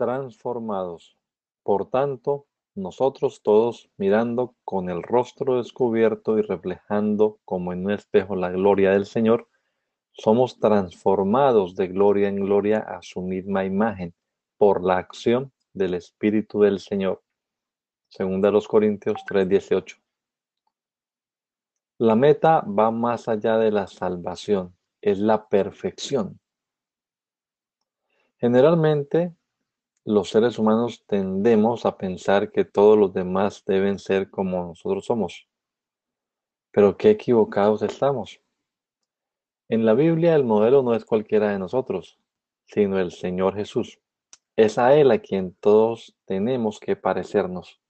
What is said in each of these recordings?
Transformados. Por tanto, nosotros todos, mirando con el rostro descubierto y reflejando como en un espejo la gloria del Señor, somos transformados de gloria en gloria a su misma imagen por la acción del Espíritu del Señor. Segunda los Corintios 3:18. La meta va más allá de la salvación, es la perfección. Generalmente los seres humanos tendemos a pensar que todos los demás deben ser como nosotros somos. Pero qué equivocados estamos. En la Biblia el modelo no es cualquiera de nosotros, sino el Señor Jesús. Es a Él a quien todos tenemos que parecernos.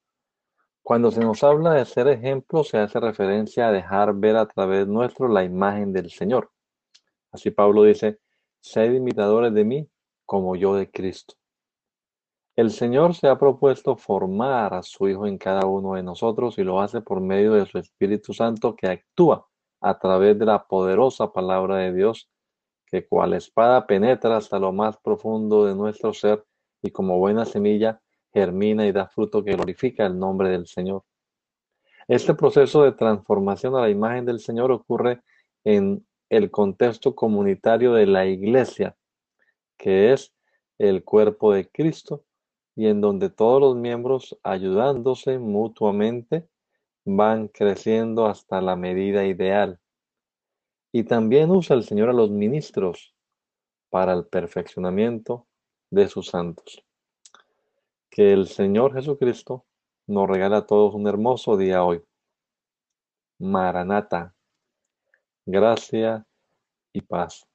Cuando se nos habla de ser ejemplo, se hace referencia a dejar ver a través nuestro la imagen del Señor. Así Pablo dice, sed imitadores de mí como yo de Cristo. El Señor se ha propuesto formar a su Hijo en cada uno de nosotros y lo hace por medio de su Espíritu Santo que actúa a través de la poderosa palabra de Dios, que cual espada penetra hasta lo más profundo de nuestro ser y como buena semilla germina y da fruto que glorifica el nombre del Señor. Este proceso de transformación a la imagen del Señor ocurre en el contexto comunitario de la iglesia, que es el cuerpo de Cristo y en donde todos los miembros ayudándose mutuamente van creciendo hasta la medida ideal. Y también usa el Señor a los ministros para el perfeccionamiento de sus santos. Que el Señor Jesucristo nos regala a todos un hermoso día hoy. Maranata, gracia y paz.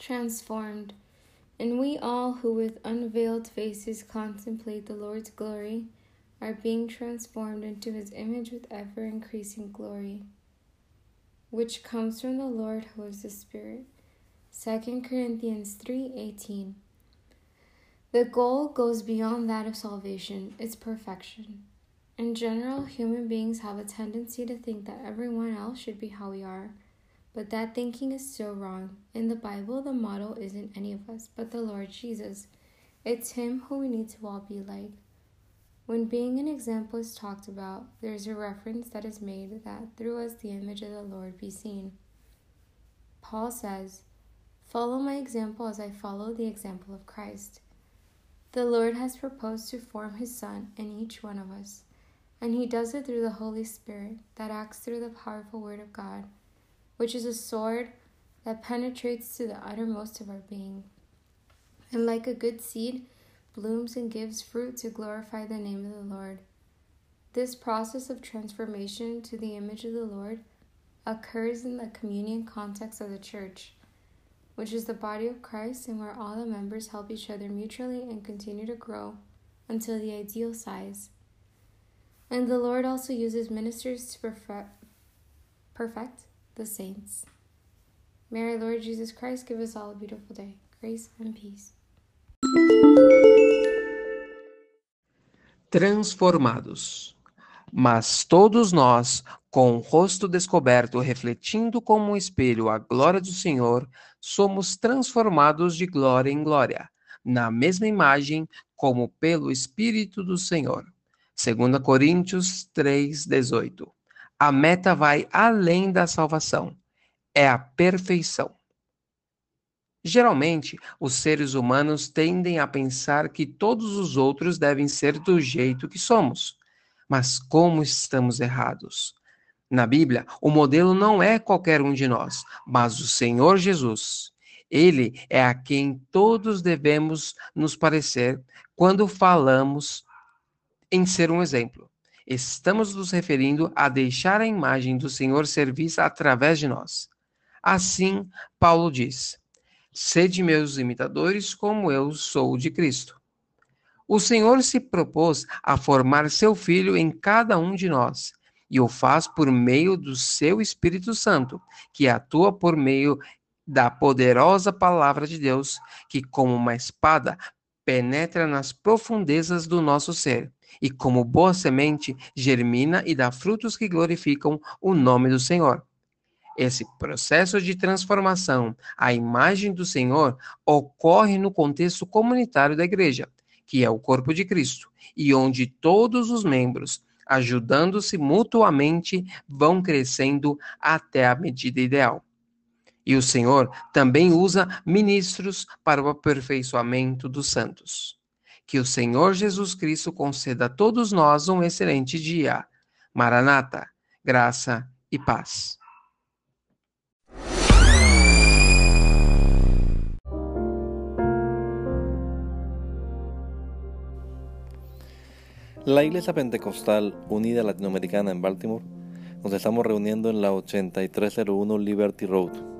Transformed. And we all who with unveiled faces contemplate the Lord's glory are being transformed into his image with ever increasing glory, which comes from the Lord who is the Spirit. 2 Corinthians 3:18 The goal goes beyond that of salvation, its perfection. In general, human beings have a tendency to think that everyone else should be how we are, but that thinking is so wrong. In the Bible, the model isn't any of us, but the Lord Jesus. It's him who we need to all be like. When being an example is talked about, there is a reference that is made that through us the image of the Lord be seen. Paul says, Follow my example as I follow the example of Christ. The Lord has proposed to form his Son in each one of us, and he does it through the Holy Spirit that acts through the powerful Word of God, which is a sword that penetrates to the uttermost of our being, and like a good seed, blooms and gives fruit to glorify the name of the Lord. This process of transformation to the image of the Lord occurs in the communion context of the church which is the body of Christ and where all the members help each other mutually and continue to grow until the ideal size. And the Lord also uses ministers to perfect, perfect the saints. May our Lord Jesus Christ give us all a beautiful day. Grace and peace. Transformados. Mas todos nós, com o rosto descoberto, refletindo como um espelho a glória do Senhor, somos transformados de glória em glória, na mesma imagem como pelo Espírito do Senhor. 2 Coríntios 3:18. A meta vai além da salvação, é a perfeição. Geralmente, os seres humanos tendem a pensar que todos os outros devem ser do jeito que somos mas como estamos errados. Na Bíblia, o modelo não é qualquer um de nós, mas o Senhor Jesus. Ele é a quem todos devemos nos parecer quando falamos em ser um exemplo. Estamos nos referindo a deixar a imagem do Senhor ser vista através de nós. Assim, Paulo diz: Sede meus imitadores, como eu sou de Cristo. O Senhor se propôs a formar seu Filho em cada um de nós, e o faz por meio do seu Espírito Santo, que atua por meio da poderosa palavra de Deus, que, como uma espada, penetra nas profundezas do nosso ser, e como boa semente, germina e dá frutos que glorificam o nome do Senhor. Esse processo de transformação à imagem do Senhor ocorre no contexto comunitário da igreja, que é o corpo de Cristo, e onde todos os membros, ajudando-se mutuamente, vão crescendo até a medida ideal. E o Senhor também usa ministros para o aperfeiçoamento dos santos. Que o Senhor Jesus Cristo conceda a todos nós um excelente dia. Maranata, graça e paz. La Iglesia Pentecostal Unida Latinoamericana en Baltimore nos estamos reuniendo en la 8301 Liberty Road.